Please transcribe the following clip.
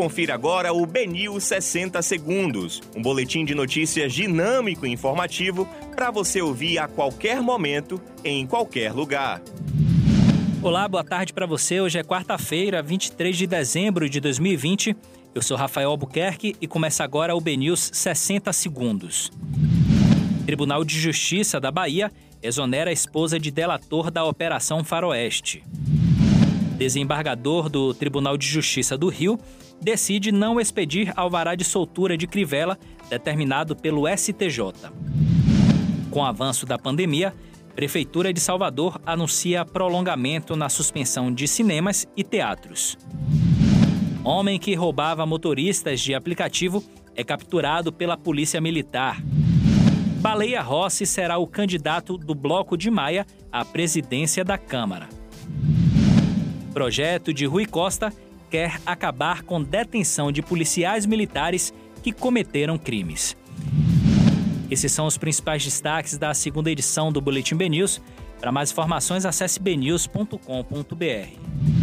Confira agora o Benil 60 Segundos, um boletim de notícias dinâmico e informativo para você ouvir a qualquer momento, em qualquer lugar. Olá, boa tarde para você. Hoje é quarta-feira, 23 de dezembro de 2020. Eu sou Rafael Albuquerque e começa agora o BNews 60 Segundos. Tribunal de Justiça da Bahia exonera a esposa de delator da Operação Faroeste. Desembargador do Tribunal de Justiça do Rio decide não expedir alvará de soltura de Crivella determinado pelo STJ. Com o avanço da pandemia, Prefeitura de Salvador anuncia prolongamento na suspensão de cinemas e teatros. Homem que roubava motoristas de aplicativo é capturado pela Polícia Militar. Baleia Rossi será o candidato do Bloco de Maia à presidência da Câmara. Projeto de Rui Costa quer acabar com detenção de policiais militares que cometeram crimes. Esses são os principais destaques da segunda edição do Boletim BNews. Para mais informações, acesse bnews.com.br.